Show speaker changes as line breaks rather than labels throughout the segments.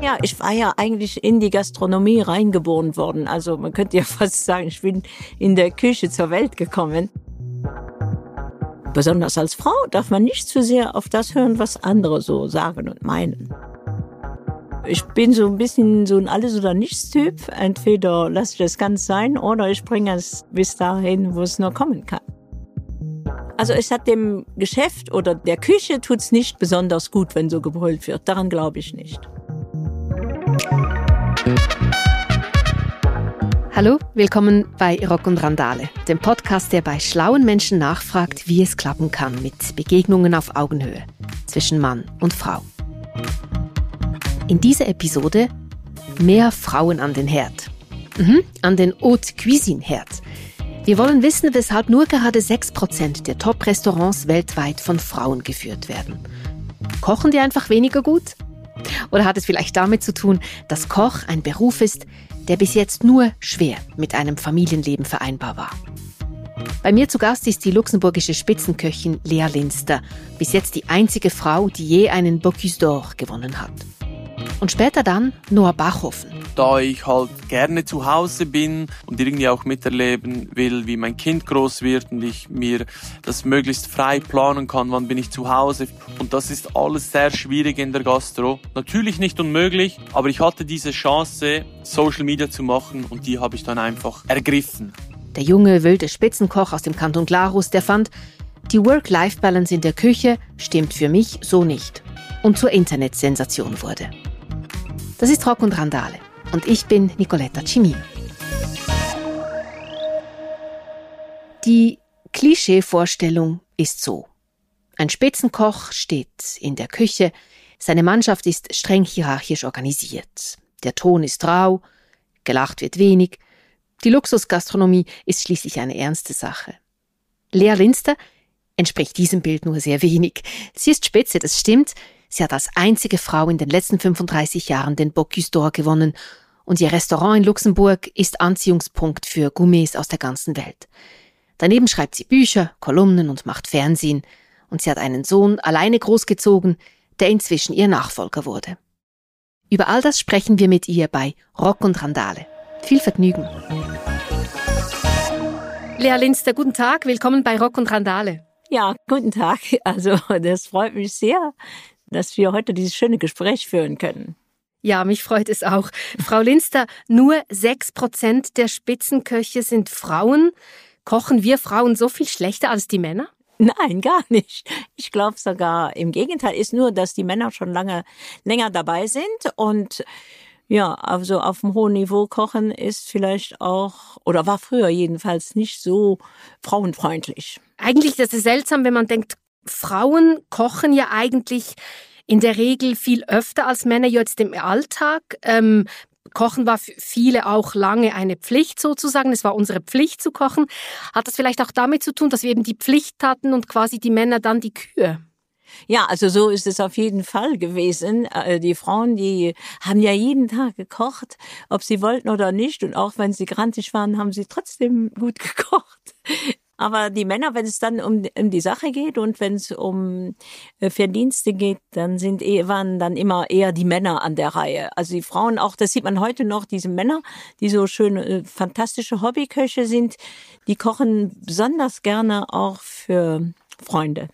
Ja, ich war ja eigentlich in die Gastronomie reingeboren worden. Also man könnte ja fast sagen, ich bin in der Küche zur Welt gekommen. Besonders als Frau darf man nicht zu sehr auf das hören, was andere so sagen und meinen. Ich bin so ein bisschen so ein Alles- oder Nichts-Typ. Entweder lasse ich das ganz sein oder ich bringe es bis dahin, wo es nur kommen kann. Also es hat dem Geschäft oder der Küche tut's nicht besonders gut, wenn so gebrüllt wird. Daran glaube ich nicht.
Hallo, willkommen bei Rock und Randale, dem Podcast, der bei schlauen Menschen nachfragt, wie es klappen kann mit Begegnungen auf Augenhöhe zwischen Mann und Frau. In dieser Episode mehr Frauen an den Herd. Mhm, an den Haute Cuisine Herd. Wir wollen wissen, weshalb nur gerade 6% der Top-Restaurants weltweit von Frauen geführt werden. Kochen die einfach weniger gut? Oder hat es vielleicht damit zu tun, dass Koch ein Beruf ist, der bis jetzt nur schwer mit einem Familienleben vereinbar war? Bei mir zu Gast ist die luxemburgische Spitzenköchin Lea Linster, bis jetzt die einzige Frau, die je einen Bocuse d'Or gewonnen hat. Und später dann Noah Bachhofen.
Da ich halt gerne zu Hause bin und irgendwie auch miterleben will, wie mein Kind groß wird und ich mir das möglichst frei planen kann, wann bin ich zu Hause. Und das ist alles sehr schwierig in der Gastro. Natürlich nicht unmöglich, aber ich hatte diese Chance, Social Media zu machen und die habe ich dann einfach ergriffen.
Der junge, wilde Spitzenkoch aus dem Kanton Glarus, der fand, die Work-Life-Balance in der Küche stimmt für mich so nicht und zur Internetsensation wurde. Das ist Rock und Randale und ich bin Nicoletta Cimin. Die Klischeevorstellung ist so. Ein Spitzenkoch steht in der Küche, seine Mannschaft ist streng hierarchisch organisiert. Der Ton ist rau, gelacht wird wenig, die Luxusgastronomie ist schließlich eine ernste Sache. Lea Linster entspricht diesem Bild nur sehr wenig. Sie ist Spitze, das stimmt, Sie hat als einzige Frau in den letzten 35 Jahren den Bocuse d'Or gewonnen und ihr Restaurant in Luxemburg ist Anziehungspunkt für Gourmets aus der ganzen Welt. Daneben schreibt sie Bücher, Kolumnen und macht Fernsehen und sie hat einen Sohn alleine großgezogen, der inzwischen ihr Nachfolger wurde. Über all das sprechen wir mit ihr bei Rock und Randale. Viel Vergnügen. Lea Linster, guten Tag, willkommen bei Rock und Randale.
Ja, guten Tag. Also das freut mich sehr, dass wir heute dieses schöne Gespräch führen können.
Ja, mich freut es auch. Frau Linster, nur sechs Prozent der Spitzenköche sind Frauen. Kochen wir Frauen so viel schlechter als die Männer?
Nein, gar nicht. Ich glaube sogar im Gegenteil ist nur, dass die Männer schon lange länger dabei sind und ja, also auf dem hohen Niveau kochen ist vielleicht auch oder war früher jedenfalls nicht so frauenfreundlich.
Eigentlich ist es seltsam, wenn man denkt, Frauen kochen ja eigentlich in der Regel viel öfter als Männer jetzt im Alltag. Ähm, Kochen war für viele auch lange eine Pflicht sozusagen. Es war unsere Pflicht zu kochen. Hat das vielleicht auch damit zu tun, dass wir eben die Pflicht hatten und quasi die Männer dann die Kühe?
Ja, also so ist es auf jeden Fall gewesen. Äh, die Frauen, die haben ja jeden Tag gekocht, ob sie wollten oder nicht. Und auch wenn sie grantig waren, haben sie trotzdem gut gekocht. Aber die Männer, wenn es dann um, um die Sache geht und wenn es um äh, Verdienste geht, dann sind eh, waren dann immer eher die Männer an der Reihe. Also die Frauen auch, das sieht man heute noch, diese Männer, die so schöne, äh, fantastische Hobbyköche sind, die kochen besonders gerne auch für Freunde.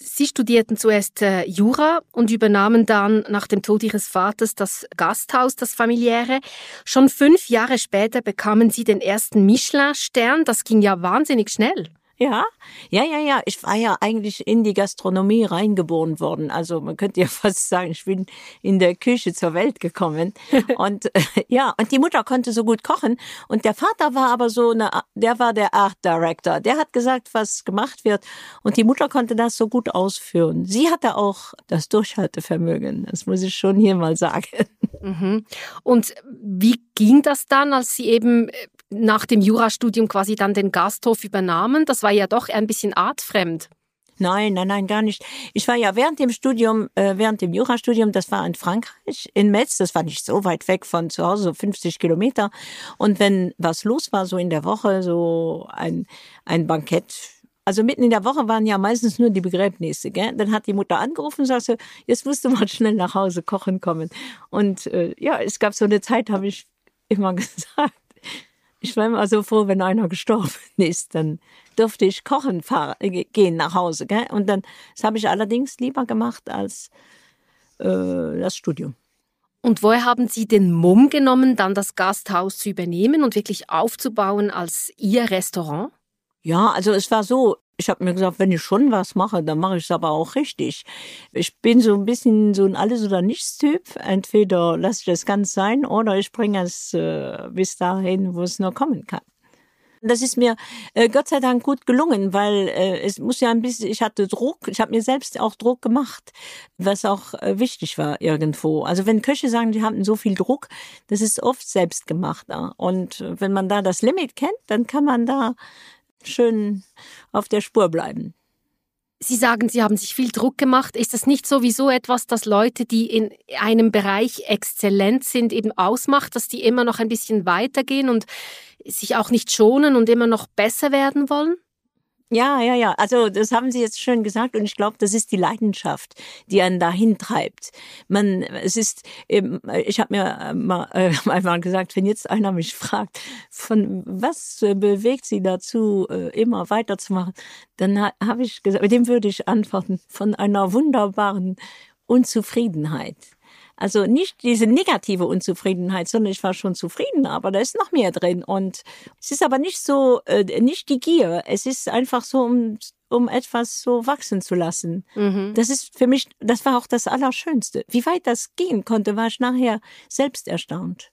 Sie studierten zuerst äh, Jura und übernahmen dann nach dem Tod Ihres Vaters das Gasthaus, das familiäre. Schon fünf Jahre später bekamen Sie den ersten Michelin-Stern. Das ging ja wahnsinnig schnell.
Ja, ja, ja, ja. Ich war ja eigentlich in die Gastronomie reingeboren worden. Also man könnte ja fast sagen, ich bin in der Küche zur Welt gekommen. und äh, ja, und die Mutter konnte so gut kochen. Und der Vater war aber so eine, der war der Art Director. Der hat gesagt, was gemacht wird. Und die Mutter konnte das so gut ausführen. Sie hatte auch das Durchhaltevermögen. Das muss ich schon hier mal sagen.
Mhm. Und wie ging das dann, als Sie eben äh, nach dem Jurastudium quasi dann den Gasthof übernahmen? Das war ja doch ein bisschen artfremd.
Nein, nein, nein, gar nicht. Ich war ja während dem Studium, äh, während dem Jurastudium, das war in Frankreich, in Metz, das war nicht so weit weg von zu Hause, so 50 Kilometer. Und wenn was los war, so in der Woche, so ein, ein Bankett, also mitten in der Woche waren ja meistens nur die Begräbnisse. Gell? Dann hat die Mutter angerufen und sagte, jetzt musst du mal schnell nach Hause kochen kommen. Und äh, ja, es gab so eine Zeit, habe ich immer gesagt, ich war immer so froh, wenn einer gestorben ist, dann durfte ich kochen fahren, äh, gehen nach Hause. Gell? Und dann, das habe ich allerdings lieber gemacht als äh, das Studium.
Und woher haben Sie den Mumm genommen, dann das Gasthaus zu übernehmen und wirklich aufzubauen als Ihr Restaurant?
Ja, also es war so, ich habe mir gesagt, wenn ich schon was mache, dann mache ich es aber auch richtig. Ich bin so ein bisschen so ein Alles- oder Nichts-Typ. Entweder lasse ich das ganz sein oder ich bringe es äh, bis dahin, wo es nur kommen kann. Das ist mir äh, Gott sei Dank gut gelungen, weil äh, es muss ja ein bisschen, ich hatte Druck, ich habe mir selbst auch Druck gemacht, was auch äh, wichtig war irgendwo. Also wenn Köche sagen, die haben so viel Druck, das ist oft selbst gemacht. Und wenn man da das Limit kennt, dann kann man da schön auf der Spur bleiben.
Sie sagen, Sie haben sich viel Druck gemacht. Ist das nicht sowieso etwas, das Leute, die in einem Bereich exzellent sind, eben ausmacht, dass die immer noch ein bisschen weitergehen und sich auch nicht schonen und immer noch besser werden wollen?
Ja, ja, ja. Also das haben Sie jetzt schön gesagt und ich glaube, das ist die Leidenschaft, die einen dahin treibt. Man, es ist, ich habe mir mal äh, einmal gesagt, wenn jetzt einer mich fragt, von was bewegt Sie dazu, äh, immer weiterzumachen, dann habe ich gesagt, dem würde ich antworten von einer wunderbaren Unzufriedenheit. Also nicht diese negative Unzufriedenheit, sondern ich war schon zufrieden, aber da ist noch mehr drin. Und es ist aber nicht so, äh, nicht die Gier. Es ist einfach so, um, um etwas so wachsen zu lassen. Mhm. Das ist für mich, das war auch das Allerschönste. Wie weit das gehen konnte, war ich nachher selbst erstaunt.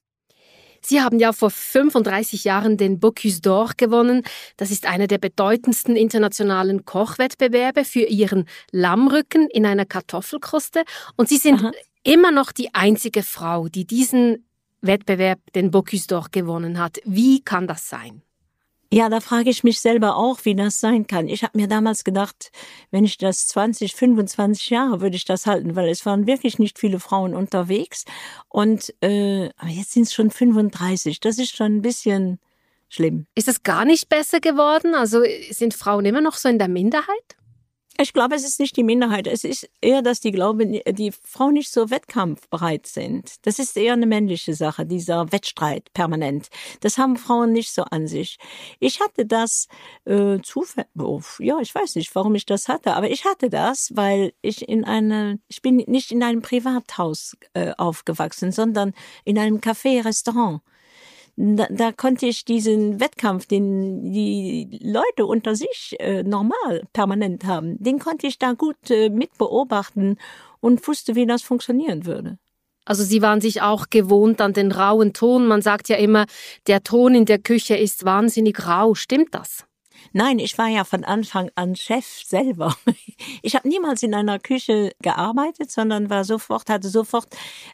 Sie haben ja vor 35 Jahren den Bocuse d'Or gewonnen. Das ist einer der bedeutendsten internationalen Kochwettbewerbe für Ihren Lammrücken in einer Kartoffelkruste. Und Sie sind Aha immer noch die einzige Frau, die diesen Wettbewerb, den Bocuse d'Or, gewonnen hat. Wie kann das sein?
Ja, da frage ich mich selber auch, wie das sein kann. Ich habe mir damals gedacht, wenn ich das 20, 25 Jahre würde ich das halten, weil es waren wirklich nicht viele Frauen unterwegs. Und äh, aber jetzt sind es schon 35. Das ist schon ein bisschen schlimm.
Ist es gar nicht besser geworden? Also sind Frauen immer noch so in der Minderheit?
Ich glaube, es ist nicht die Minderheit. Es ist eher, dass die glauben, die Frauen nicht so wettkampfbereit sind. Das ist eher eine männliche Sache, dieser Wettstreit permanent. Das haben Frauen nicht so an sich. Ich hatte das äh, zufällig, ja, ich weiß nicht, warum ich das hatte, aber ich hatte das, weil ich in eine, ich bin nicht in einem Privathaus äh, aufgewachsen, sondern in einem Café-Restaurant da, da konnte ich diesen Wettkampf, den die Leute unter sich äh, normal permanent haben, den konnte ich da gut äh, mit beobachten und wusste, wie das funktionieren würde.
Also Sie waren sich auch gewohnt an den rauen Ton. Man sagt ja immer, der Ton in der Küche ist wahnsinnig rau. Stimmt das?
Nein, ich war ja von Anfang an Chef selber. Ich habe niemals in einer Küche gearbeitet, sondern war sofort, hatte sofort,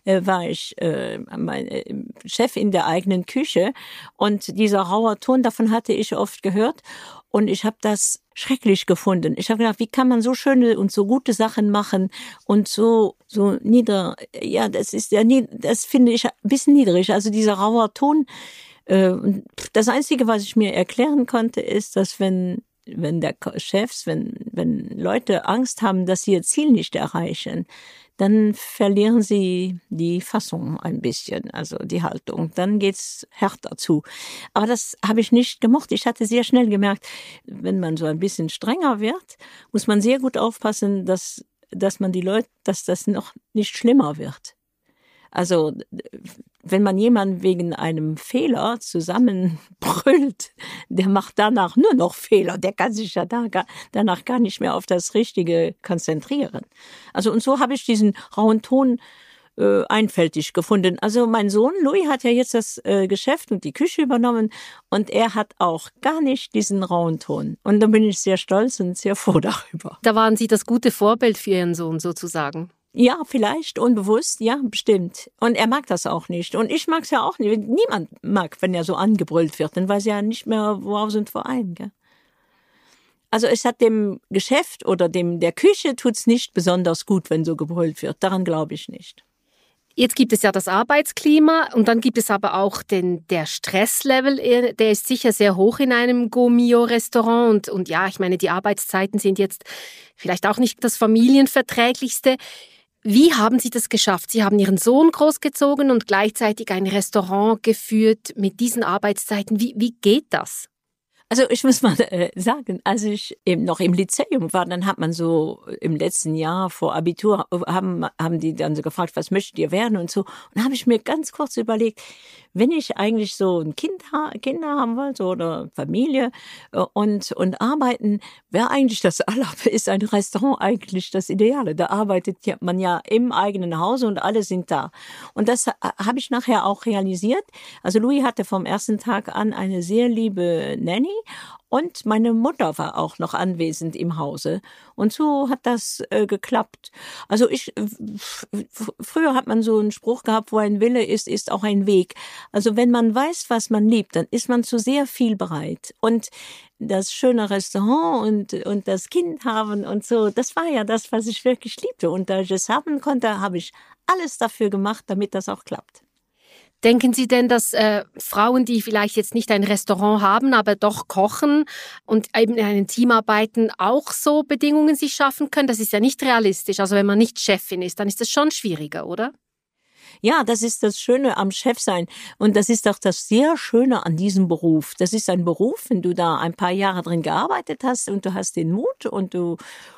äh, war ich äh, mein, äh, Chef in der eigenen Küche. Und dieser rauer Ton, davon hatte ich oft gehört. Und ich habe das schrecklich gefunden. Ich habe gedacht, wie kann man so schöne und so gute Sachen machen und so so nieder. Ja, das ist ja nie, das finde ich ein bisschen niedrig. Also dieser rauer Ton das Einzige, was ich mir erklären konnte, ist, dass wenn wenn der Chefs, wenn, wenn Leute Angst haben, dass sie ihr Ziel nicht erreichen, dann verlieren sie die Fassung ein bisschen, also die Haltung. Dann geht's härter zu. Aber das habe ich nicht gemocht. Ich hatte sehr schnell gemerkt, wenn man so ein bisschen strenger wird, muss man sehr gut aufpassen, dass, dass man die Leute, dass das noch nicht schlimmer wird. Also wenn man jemanden wegen einem Fehler zusammenbrüllt, der macht danach nur noch Fehler, der kann sich ja danach gar nicht mehr auf das Richtige konzentrieren. Also und so habe ich diesen rauen Ton äh, einfältig gefunden. Also mein Sohn Louis hat ja jetzt das äh, Geschäft und die Küche übernommen und er hat auch gar nicht diesen rauen Ton. Und da bin ich sehr stolz und sehr froh darüber.
Da waren Sie das gute Vorbild für Ihren Sohn sozusagen.
Ja, vielleicht unbewusst, ja, bestimmt. Und er mag das auch nicht. Und ich mag es ja auch nicht. Niemand mag, wenn er so angebrüllt wird, dann weiß er ja nicht mehr, worauf sind Verein. Gell? Also es hat dem Geschäft oder dem der Küche tut's nicht besonders gut, wenn so gebrüllt wird. Daran glaube ich nicht.
Jetzt gibt es ja das Arbeitsklima und dann gibt es aber auch den, der Stresslevel, der ist sicher sehr hoch in einem Gomio-Restaurant und, und ja, ich meine, die Arbeitszeiten sind jetzt vielleicht auch nicht das familienverträglichste. Wie haben Sie das geschafft? Sie haben Ihren Sohn großgezogen und gleichzeitig ein Restaurant geführt mit diesen Arbeitszeiten. Wie, wie geht das?
Also ich muss mal äh, sagen, als ich eben noch im Lyzeum war, dann hat man so im letzten Jahr vor Abitur haben haben die dann so gefragt, was möchtet ihr werden und so. Und habe ich mir ganz kurz überlegt, wenn ich eigentlich so ein Kind ha Kinder haben wollte oder Familie äh, und und arbeiten, wäre eigentlich das aller ist ein Restaurant eigentlich das Ideale. Da arbeitet man ja im eigenen Hause und alle sind da. Und das habe ich nachher auch realisiert. Also Louis hatte vom ersten Tag an eine sehr liebe Nanny und meine Mutter war auch noch anwesend im Hause. Und so hat das äh, geklappt. Also ich, früher hat man so einen Spruch gehabt, wo ein Wille ist, ist auch ein Weg. Also wenn man weiß, was man liebt, dann ist man zu sehr viel bereit. Und das schöne Restaurant und, und das Kind haben und so, das war ja das, was ich wirklich liebte. Und da ich es haben konnte, habe ich alles dafür gemacht, damit das auch klappt.
Denken Sie denn, dass äh, Frauen, die vielleicht jetzt nicht ein Restaurant haben, aber doch kochen und eben in einem Team arbeiten, auch so Bedingungen sich schaffen können? Das ist ja nicht realistisch. Also wenn man nicht Chefin ist, dann ist das schon schwieriger, oder?
Ja, das ist das Schöne am Chefsein. Und das ist auch das sehr Schöne an diesem Beruf. Das ist ein Beruf, wenn du da ein paar Jahre drin gearbeitet hast und du hast den Mut und du,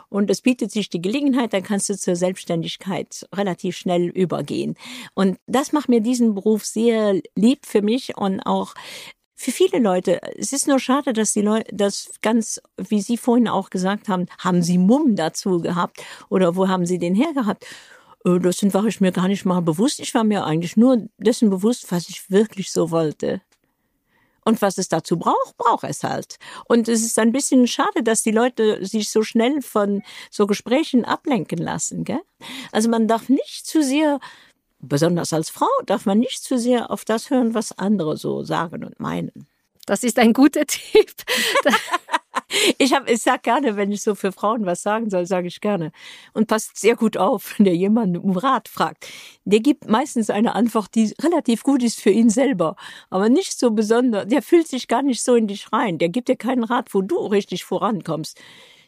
und es bietet sich die Gelegenheit, dann kannst du zur Selbstständigkeit relativ schnell übergehen. Und das macht mir diesen Beruf sehr lieb für mich und auch für viele Leute. Es ist nur schade, dass die Leute, das ganz, wie Sie vorhin auch gesagt haben, haben Sie Mumm dazu gehabt oder wo haben Sie den hergehabt? Äh, das war ich mir gar nicht mal bewusst. Ich war mir eigentlich nur dessen bewusst, was ich wirklich so wollte. Und was es dazu braucht, braucht es halt. Und es ist ein bisschen schade, dass die Leute sich so schnell von so Gesprächen ablenken lassen. Gell? Also man darf nicht zu sehr, besonders als Frau, darf man nicht zu sehr auf das hören, was andere so sagen und meinen.
Das ist ein guter Tipp.
Ich habe, ich sag gerne, wenn ich so für Frauen was sagen soll, sage ich gerne. Und passt sehr gut auf, wenn der jemand um Rat fragt. Der gibt meistens eine Antwort, die relativ gut ist für ihn selber, aber nicht so besonders. Der fühlt sich gar nicht so in dich rein. Der gibt dir keinen Rat, wo du richtig vorankommst.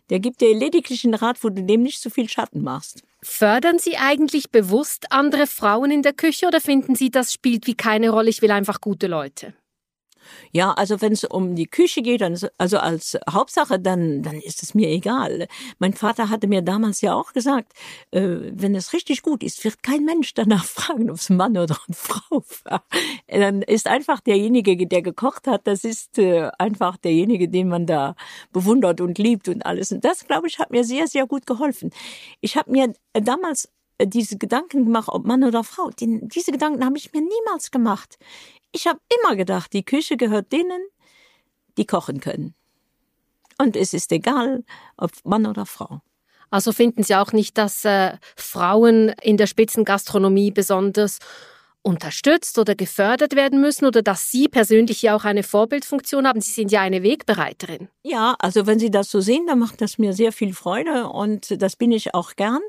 Der gibt dir lediglich einen Rat, wo du dem nicht so viel Schatten machst.
Fördern Sie eigentlich bewusst andere Frauen in der Küche oder finden Sie, das spielt wie keine Rolle, ich will einfach gute Leute?
Ja, also wenn es um die Küche geht, dann also als Hauptsache, dann dann ist es mir egal. Mein Vater hatte mir damals ja auch gesagt, äh, wenn es richtig gut ist, wird kein Mensch danach fragen, ob es Mann oder Frau war. Dann ist einfach derjenige, der gekocht hat, das ist äh, einfach derjenige, den man da bewundert und liebt und alles. Und das, glaube ich, hat mir sehr, sehr gut geholfen. Ich habe mir damals äh, diese Gedanken gemacht, ob Mann oder Frau. Den, diese Gedanken habe ich mir niemals gemacht. Ich habe immer gedacht, die Küche gehört denen, die kochen können. Und es ist egal, ob Mann oder Frau.
Also finden Sie auch nicht, dass äh, Frauen in der Spitzengastronomie besonders unterstützt oder gefördert werden müssen oder dass Sie persönlich ja auch eine Vorbildfunktion haben. Sie sind ja eine Wegbereiterin.
Ja, also wenn Sie das so sehen, dann macht das mir sehr viel Freude und das bin ich auch gern.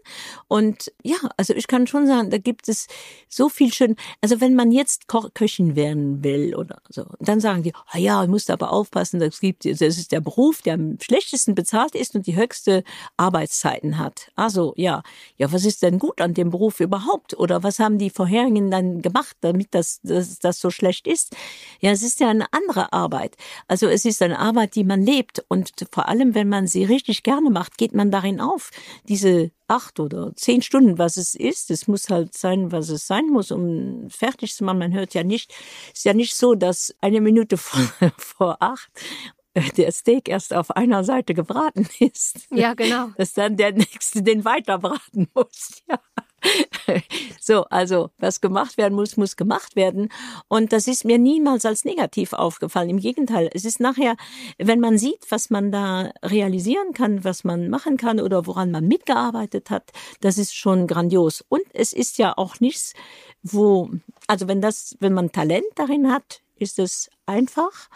Und ja, also ich kann schon sagen, da gibt es so viel schön. Also wenn man jetzt Ko Köchin werden will oder so, dann sagen die, ah ja, ich muss aber aufpassen, das gibt, das ist der Beruf, der am schlechtesten bezahlt ist und die höchste Arbeitszeiten hat. Also ja, ja, was ist denn gut an dem Beruf überhaupt? Oder was haben die vorherigen dann gemacht, damit das, das, das so schlecht ist. Ja, es ist ja eine andere Arbeit. Also es ist eine Arbeit, die man lebt und vor allem, wenn man sie richtig gerne macht, geht man darin auf. Diese acht oder zehn Stunden, was es ist. Es muss halt sein, was es sein muss, um fertig zu machen. Man hört ja nicht, ist ja nicht so, dass eine Minute vor, vor acht der Steak erst auf einer Seite gebraten ist.
Ja, genau.
Dass dann der nächste den weiter braten muss. Ja. So, also was gemacht werden muss, muss gemacht werden. Und das ist mir niemals als negativ aufgefallen. Im Gegenteil, es ist nachher, wenn man sieht, was man da realisieren kann, was man machen kann oder woran man mitgearbeitet hat, das ist schon grandios. Und es ist ja auch nichts, wo, also wenn das, wenn man Talent darin hat, ist es einfach.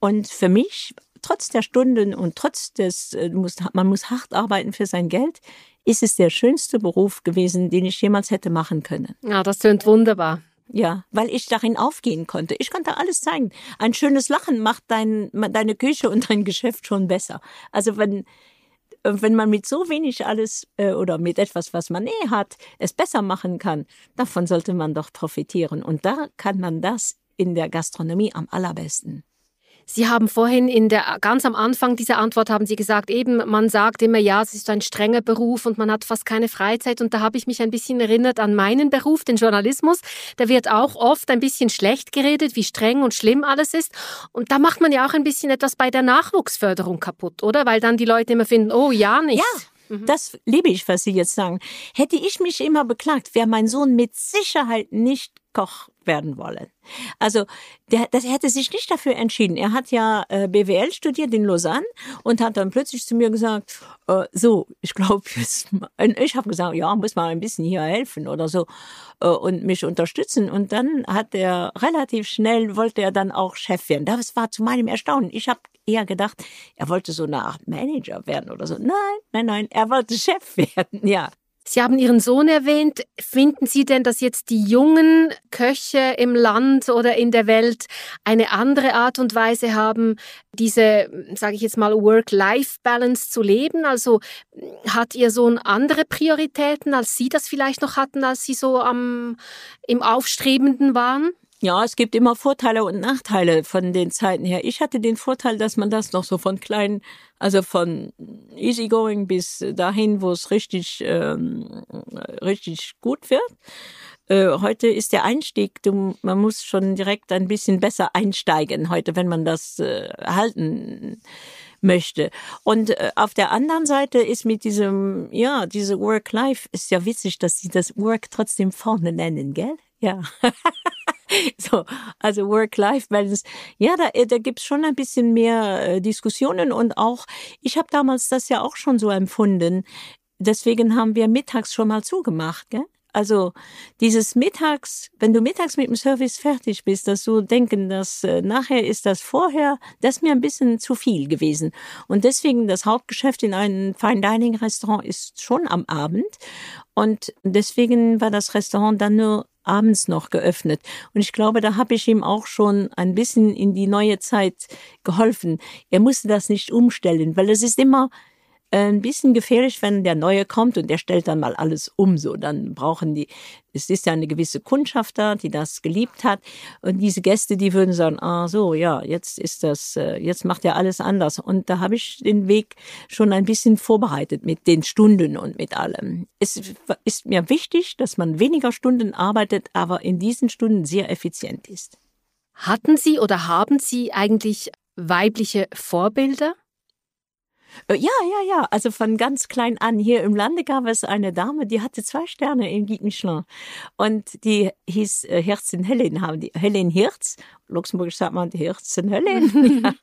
Und für mich, trotz der Stunden und trotz des, äh, man muss hart arbeiten für sein Geld, ist es der schönste Beruf gewesen, den ich jemals hätte machen können.
Ja, das tönt wunderbar.
Ja, weil ich darin aufgehen konnte. Ich konnte alles zeigen. Ein schönes Lachen macht dein, deine Küche und dein Geschäft schon besser. Also wenn, wenn man mit so wenig alles äh, oder mit etwas, was man eh hat, es besser machen kann, davon sollte man doch profitieren. Und da kann man das in der Gastronomie am allerbesten.
Sie haben vorhin in der ganz am Anfang dieser Antwort haben Sie gesagt, eben man sagt immer ja, es ist ein strenger Beruf und man hat fast keine Freizeit und da habe ich mich ein bisschen erinnert an meinen Beruf, den Journalismus. Da wird auch oft ein bisschen schlecht geredet, wie streng und schlimm alles ist und da macht man ja auch ein bisschen etwas bei der Nachwuchsförderung kaputt, oder? Weil dann die Leute immer finden, oh ja, nicht.
Ja. Mhm. Das liebe ich, was Sie jetzt sagen. Hätte ich mich immer beklagt, wäre mein Sohn mit Sicherheit nicht Koch werden wollen. Also der, das, hätte sich nicht dafür entschieden. Er hat ja äh, BWL studiert in Lausanne und hat dann plötzlich zu mir gesagt, äh, so, ich glaube ich habe gesagt, ja, muss mal ein bisschen hier helfen oder so äh, und mich unterstützen. Und dann hat er relativ schnell, wollte er dann auch Chef werden. Das war zu meinem Erstaunen. Ich habe eher gedacht, er wollte so eine Art Manager werden oder so. Nein, nein, nein, er wollte Chef werden, ja.
Sie haben Ihren Sohn erwähnt. Finden Sie denn, dass jetzt die jungen Köche im Land oder in der Welt eine andere Art und Weise haben, diese, sage ich jetzt mal, Work-Life-Balance zu leben? Also hat Ihr Sohn andere Prioritäten, als Sie das vielleicht noch hatten, als Sie so am, im Aufstrebenden waren?
Ja, es gibt immer Vorteile und Nachteile von den Zeiten her. Ich hatte den Vorteil, dass man das noch so von klein, also von easygoing bis dahin, wo es richtig, ähm, richtig gut wird. Äh, heute ist der Einstieg, du, man muss schon direkt ein bisschen besser einsteigen heute, wenn man das äh, halten möchte. Und äh, auf der anderen Seite ist mit diesem, ja, diese Work-Life, ist ja witzig, dass sie das Work trotzdem vorne nennen, gell? Ja. so, also Work-Life-Balance. Ja, da, äh, da gibt's schon ein bisschen mehr äh, Diskussionen und auch, ich habe damals das ja auch schon so empfunden. Deswegen haben wir mittags schon mal zugemacht, gell? Also dieses Mittags, wenn du mittags mit dem Service fertig bist, dass du denken, dass äh, nachher ist das vorher, das ist mir ein bisschen zu viel gewesen. Und deswegen das Hauptgeschäft in einem Fine Dining Restaurant ist schon am Abend. Und deswegen war das Restaurant dann nur abends noch geöffnet. Und ich glaube, da habe ich ihm auch schon ein bisschen in die neue Zeit geholfen. Er musste das nicht umstellen, weil es ist immer ein bisschen gefährlich, wenn der Neue kommt und der stellt dann mal alles um. So, dann brauchen die, es ist ja eine gewisse Kundschaft da, die das geliebt hat. Und diese Gäste, die würden sagen, ah so, ja, jetzt ist das, äh, jetzt macht er alles anders. Und da habe ich den Weg schon ein bisschen vorbereitet mit den Stunden und mit allem. Es ist mir wichtig, dass man weniger Stunden arbeitet, aber in diesen Stunden sehr effizient ist.
Hatten Sie oder haben Sie eigentlich weibliche Vorbilder?
Äh, ja, ja, ja. Also von ganz klein an. Hier im Lande gab es eine Dame, die hatte zwei Sterne im Guide Michelin. Und die hieß äh, Herzchen Helen, Helen Hirz. Luxemburgisch sagt man Herzchen Helen. ja.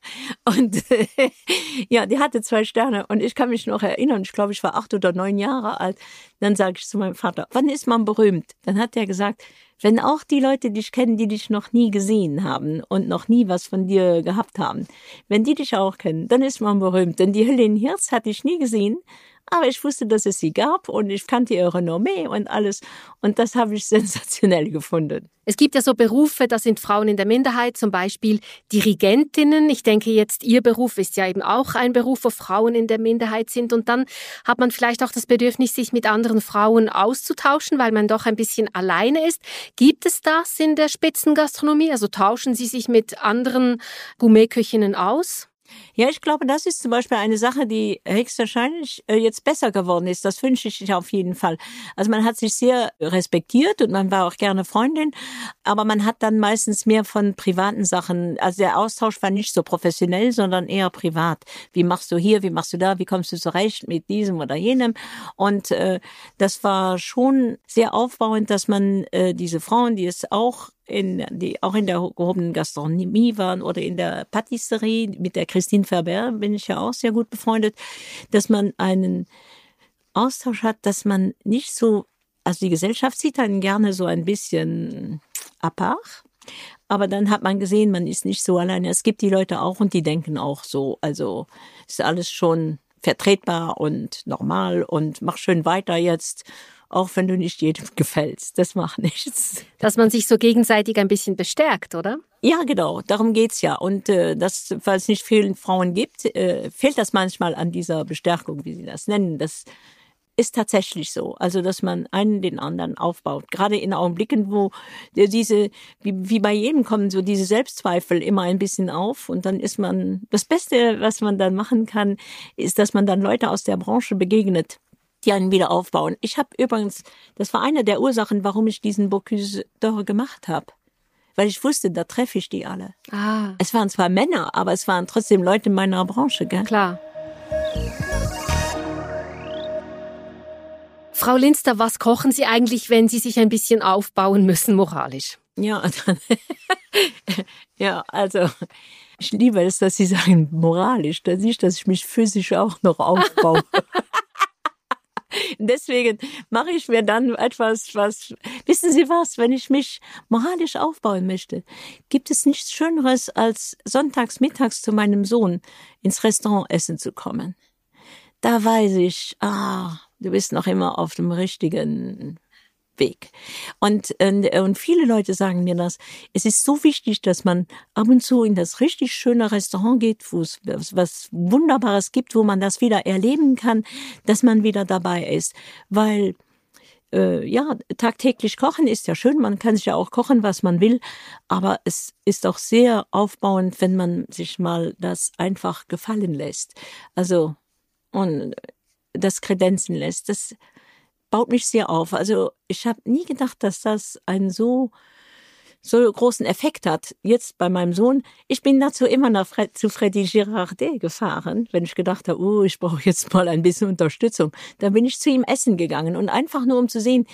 Und ja, die hatte zwei Sterne. Und ich kann mich noch erinnern, ich glaube, ich war acht oder neun Jahre alt. Dann sage ich zu meinem Vater, wann ist man berühmt? Dann hat er gesagt, wenn auch die Leute dich kennen, die dich noch nie gesehen haben und noch nie was von dir gehabt haben, wenn die dich auch kennen, dann ist man berühmt. Denn die Helene Hirz hatte ich nie gesehen aber ich wusste, dass es sie gab und ich kannte ihre Renommee und alles. Und das habe ich sensationell gefunden.
Es gibt ja so Berufe, da sind Frauen in der Minderheit, zum Beispiel Dirigentinnen. Ich denke jetzt, Ihr Beruf ist ja eben auch ein Beruf, wo Frauen in der Minderheit sind. Und dann hat man vielleicht auch das Bedürfnis, sich mit anderen Frauen auszutauschen, weil man doch ein bisschen alleine ist. Gibt es das in der Spitzengastronomie? Also tauschen Sie sich mit anderen Gourmetköchinnen aus?
Ja, ich glaube, das ist zum Beispiel eine Sache, die höchstwahrscheinlich äh, jetzt besser geworden ist. Das wünsche ich auf jeden Fall. Also man hat sich sehr respektiert und man war auch gerne Freundin, aber man hat dann meistens mehr von privaten Sachen. Also der Austausch war nicht so professionell, sondern eher privat. Wie machst du hier, wie machst du da, wie kommst du zurecht mit diesem oder jenem? Und äh, das war schon sehr aufbauend, dass man äh, diese Frauen, die es auch in, die auch in der gehobenen Gastronomie waren oder in der Patisserie. Mit der Christine Ferber bin ich ja auch sehr gut befreundet, dass man einen Austausch hat, dass man nicht so, also die Gesellschaft sieht dann gerne so ein bisschen apart, aber dann hat man gesehen, man ist nicht so alleine. Es gibt die Leute auch und die denken auch so. Also ist alles schon vertretbar und normal und mach schön weiter jetzt auch wenn du nicht jedem gefällst. Das macht nichts.
Dass man sich so gegenseitig ein bisschen bestärkt, oder?
Ja, genau. Darum geht's ja. Und äh, das, weil es nicht vielen Frauen gibt, äh, fehlt das manchmal an dieser Bestärkung, wie sie das nennen. Das ist tatsächlich so. Also, dass man einen den anderen aufbaut. Gerade in Augenblicken, wo diese, wie, wie bei jedem kommen so diese Selbstzweifel immer ein bisschen auf. Und dann ist man, das Beste, was man dann machen kann, ist, dass man dann Leute aus der Branche begegnet, einen wieder aufbauen. Ich habe übrigens, das war eine der Ursachen, warum ich diesen Bocuse d'Or gemacht habe. Weil ich wusste, da treffe ich die alle. Ah. Es waren zwar Männer, aber es waren trotzdem Leute in meiner Branche, gell?
Klar. Frau Linster, was kochen Sie eigentlich, wenn Sie sich ein bisschen aufbauen müssen moralisch?
Ja, dann, ja, also ich liebe es, dass Sie sagen moralisch, das ist, dass ich mich physisch auch noch aufbaue. Deswegen mache ich mir dann etwas, was, wissen Sie was, wenn ich mich moralisch aufbauen möchte, gibt es nichts Schöneres, als sonntags mittags zu meinem Sohn ins Restaurant essen zu kommen. Da weiß ich, ah, du bist noch immer auf dem richtigen Weg. Und, äh, und viele Leute sagen mir das. Es ist so wichtig, dass man ab und zu in das richtig schöne Restaurant geht, wo es was Wunderbares gibt, wo man das wieder erleben kann, dass man wieder dabei ist. Weil äh, ja, tagtäglich kochen ist ja schön, man kann sich ja auch kochen, was man will, aber es ist auch sehr aufbauend, wenn man sich mal das einfach gefallen lässt. Also und das kredenzen lässt. Das baut mich sehr auf. Also ich habe nie gedacht, dass das einen so so großen Effekt hat. Jetzt bei meinem Sohn, ich bin dazu immer nach Fred, zu Freddy Girardet gefahren, wenn ich gedacht habe, oh, ich brauche jetzt mal ein bisschen Unterstützung. Dann bin ich zu ihm essen gegangen und einfach nur um zu sehen,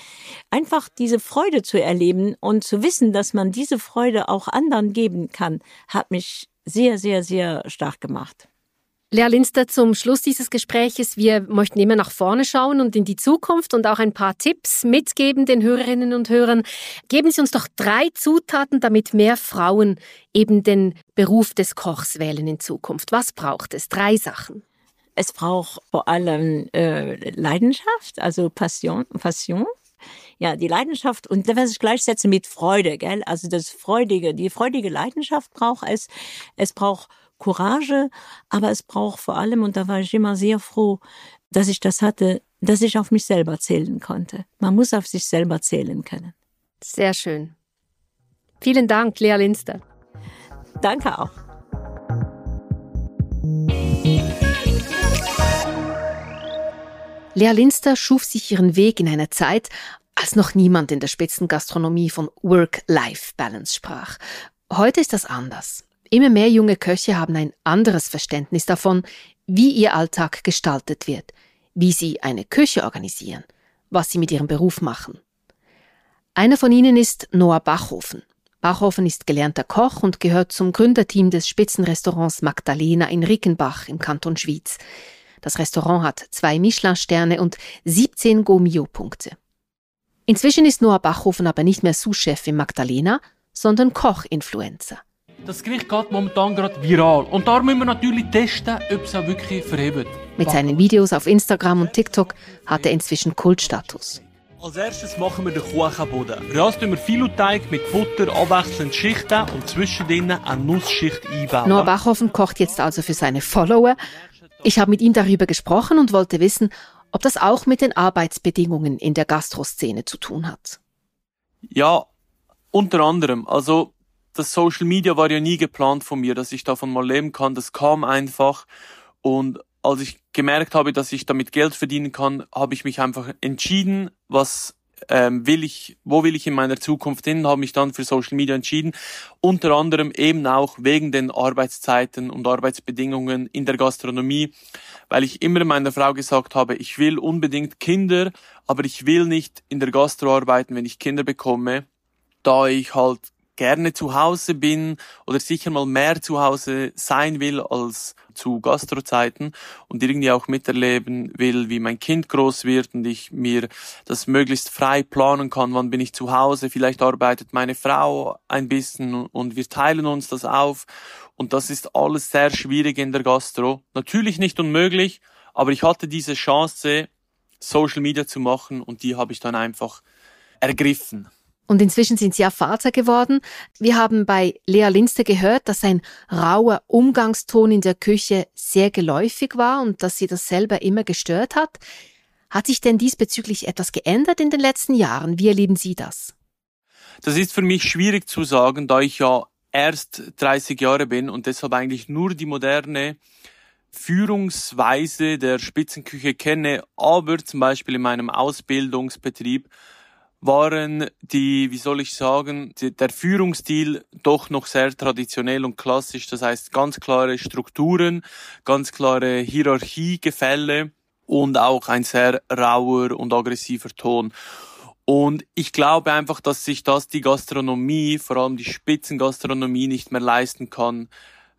einfach diese Freude zu erleben und zu wissen, dass man diese Freude auch anderen geben kann, hat mich sehr, sehr, sehr stark gemacht.
Lea Linster, zum Schluss dieses Gespräches, wir möchten immer nach vorne schauen und in die Zukunft und auch ein paar Tipps mitgeben den Hörerinnen und Hörern. Geben Sie uns doch drei Zutaten, damit mehr Frauen eben den Beruf des Kochs wählen in Zukunft. Was braucht es? Drei Sachen.
Es braucht vor allem äh, Leidenschaft, also Passion, Passion. Ja, die Leidenschaft und was ich gleichsetze mit Freude, gell? Also das freudige, die freudige Leidenschaft braucht es. Es braucht Courage, aber es braucht vor allem, und da war ich immer sehr froh, dass ich das hatte, dass ich auf mich selber zählen konnte. Man muss auf sich selber zählen können.
Sehr schön. Vielen Dank, Lea Linster.
Danke auch.
Lea Linster schuf sich ihren Weg in einer Zeit, als noch niemand in der Spitzengastronomie von Work-Life-Balance sprach. Heute ist das anders. Immer mehr junge Köche haben ein anderes Verständnis davon, wie ihr Alltag gestaltet wird, wie sie eine Küche organisieren, was sie mit ihrem Beruf machen. Einer von ihnen ist Noah Bachhofen. Bachhofen ist gelernter Koch und gehört zum Gründerteam des Spitzenrestaurants Magdalena in Rickenbach im Kanton Schwyz. Das Restaurant hat zwei Michelin-Sterne und 17 Gomio-Punkte. Inzwischen ist Noah Bachhofen aber nicht mehr Sous-Chef im Magdalena, sondern Koch-Influencer.
Das Gericht geht momentan gerade viral. Und da müssen wir natürlich testen, ob es auch wirklich verhebt.
Mit seinen Videos auf Instagram und TikTok hat er inzwischen Kultstatus.
Als erstes machen wir den Kuchenboden. Das tun wir Filoteig mit Butter abwechselnd schichten und zwischendrin eine Nussschicht einbauen.
Noah Bachhofen kocht jetzt also für seine Follower. Ich habe mit ihm darüber gesprochen und wollte wissen, ob das auch mit den Arbeitsbedingungen in der Gastroszene zu tun hat.
Ja, unter anderem. Also das Social Media war ja nie geplant von mir, dass ich davon mal leben kann. Das kam einfach. Und als ich gemerkt habe, dass ich damit Geld verdienen kann, habe ich mich einfach entschieden, was ähm, will ich, wo will ich in meiner Zukunft hin, habe mich dann für Social Media entschieden. Unter anderem eben auch wegen den Arbeitszeiten und Arbeitsbedingungen in der Gastronomie, weil ich immer meiner Frau gesagt habe, ich will unbedingt Kinder, aber ich will nicht in der Gastro arbeiten, wenn ich Kinder bekomme, da ich halt gerne zu Hause bin oder sicher mal mehr zu Hause sein will als zu Gastrozeiten und irgendwie auch miterleben will, wie mein Kind groß wird und ich mir das möglichst frei planen kann, wann bin ich zu Hause, vielleicht arbeitet meine Frau ein bisschen und wir teilen uns das auf und das ist alles sehr schwierig in der Gastro. Natürlich nicht unmöglich, Aber ich hatte diese Chance, Social Media zu machen und die habe ich dann einfach ergriffen.
Und inzwischen sind Sie ja Vater geworden. Wir haben bei Lea Linste gehört, dass ein rauer Umgangston in der Küche sehr geläufig war und dass sie das selber immer gestört hat. Hat sich denn diesbezüglich etwas geändert in den letzten Jahren? Wie erleben Sie das?
Das ist für mich schwierig zu sagen, da ich ja erst 30 Jahre bin und deshalb eigentlich nur die moderne Führungsweise der Spitzenküche kenne, aber zum Beispiel in meinem Ausbildungsbetrieb waren die, wie soll ich sagen, der Führungsstil doch noch sehr traditionell und klassisch. Das heißt ganz klare Strukturen, ganz klare Hierarchiegefälle und auch ein sehr rauer und aggressiver Ton. Und ich glaube einfach, dass sich das die Gastronomie, vor allem die Spitzengastronomie, nicht mehr leisten kann,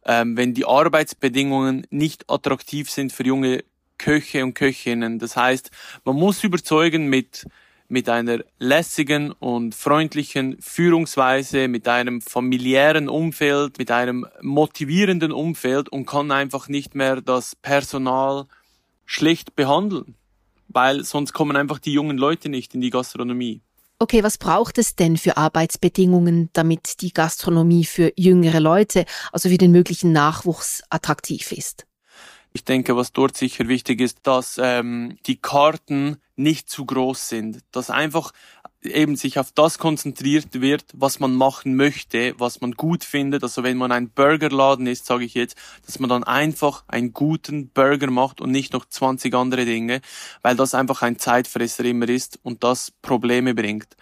ähm, wenn die Arbeitsbedingungen nicht attraktiv sind für junge Köche und Köchinnen. Das heißt, man muss überzeugen mit mit einer lässigen und freundlichen Führungsweise, mit einem familiären Umfeld, mit einem motivierenden Umfeld und kann einfach nicht mehr das Personal schlecht behandeln, weil sonst kommen einfach die jungen Leute nicht in die Gastronomie.
Okay, was braucht es denn für Arbeitsbedingungen, damit die Gastronomie für jüngere Leute, also für den möglichen Nachwuchs, attraktiv ist?
Ich denke, was dort sicher wichtig ist, dass ähm, die Karten nicht zu groß sind, dass einfach eben sich auf das konzentriert wird, was man machen möchte, was man gut findet. Also wenn man ein Burgerladen ist, sage ich jetzt, dass man dann einfach einen guten Burger macht und nicht noch 20 andere Dinge, weil das einfach ein Zeitfresser immer ist und das Probleme bringt.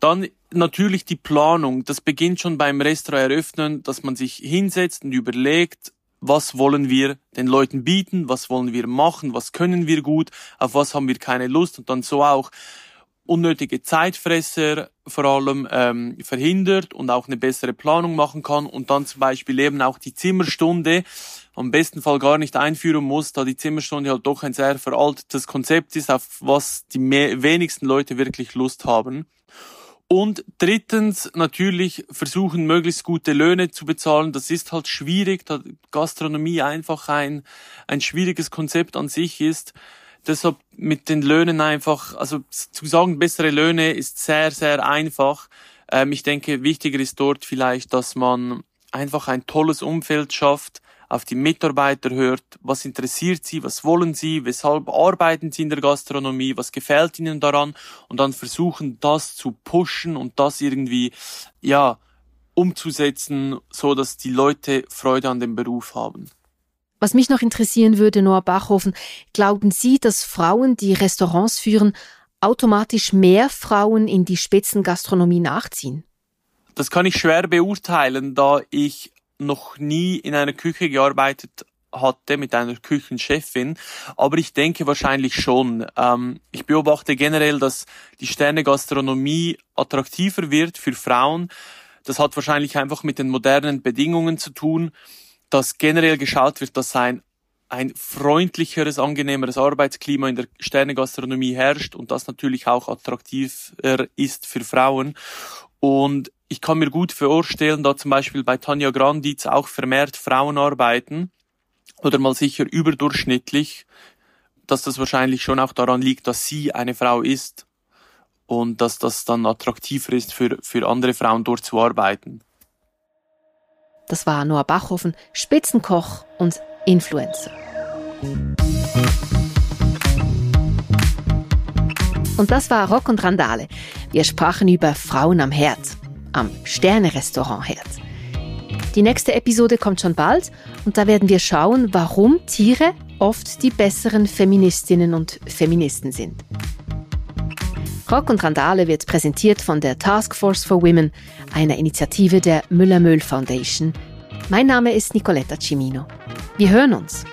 Dann natürlich die Planung. Das beginnt schon beim Restaurant eröffnen, dass man sich hinsetzt und überlegt, was wollen wir den Leuten bieten, was wollen wir machen, was können wir gut, auf was haben wir keine Lust? Und dann so auch unnötige Zeitfresser vor allem ähm, verhindert und auch eine bessere Planung machen kann und dann zum Beispiel eben auch die Zimmerstunde am besten Fall gar nicht einführen muss, da die Zimmerstunde halt doch ein sehr veraltetes Konzept ist, auf was die wenigsten Leute wirklich Lust haben. Und drittens natürlich versuchen, möglichst gute Löhne zu bezahlen. Das ist halt schwierig, da Gastronomie einfach ein, ein schwieriges Konzept an sich ist. Deshalb mit den Löhnen einfach, also zu sagen, bessere Löhne ist sehr, sehr einfach. Ähm, ich denke, wichtiger ist dort vielleicht, dass man einfach ein tolles Umfeld schafft, auf die Mitarbeiter hört, was interessiert sie, was wollen sie, weshalb arbeiten sie in der Gastronomie, was gefällt ihnen daran und dann versuchen, das zu pushen und das irgendwie, ja, umzusetzen, so dass die Leute Freude an dem Beruf haben.
Was mich noch interessieren würde, Noah Bachhofen, glauben Sie, dass Frauen, die Restaurants führen, automatisch mehr Frauen in die Spitzengastronomie nachziehen?
Das kann ich schwer beurteilen, da ich noch nie in einer Küche gearbeitet hatte mit einer Küchenchefin, aber ich denke wahrscheinlich schon. Ähm, ich beobachte generell, dass die Sternegastronomie attraktiver wird für Frauen. Das hat wahrscheinlich einfach mit den modernen Bedingungen zu tun, dass generell geschaut wird, dass ein ein freundlicheres, angenehmeres Arbeitsklima in der Sternegastronomie herrscht und das natürlich auch attraktiver ist für Frauen. Und ich kann mir gut vorstellen, da zum Beispiel bei Tanja Granditz auch vermehrt Frauen arbeiten oder mal sicher überdurchschnittlich, dass das wahrscheinlich schon auch daran liegt, dass sie eine Frau ist und dass das dann attraktiver ist für, für andere Frauen dort zu arbeiten.
Das war Noah Bachhofen, Spitzenkoch und Influencer. Und das war Rock und Randale. Wir sprachen über Frauen am Herd am Sterne-Restaurant Herd. Die nächste Episode kommt schon bald und da werden wir schauen, warum Tiere oft die besseren Feministinnen und Feministen sind. Rock und Randale wird präsentiert von der Task Force for Women, einer Initiative der Müller-Möll Foundation. Mein Name ist Nicoletta Cimino. Wir hören uns.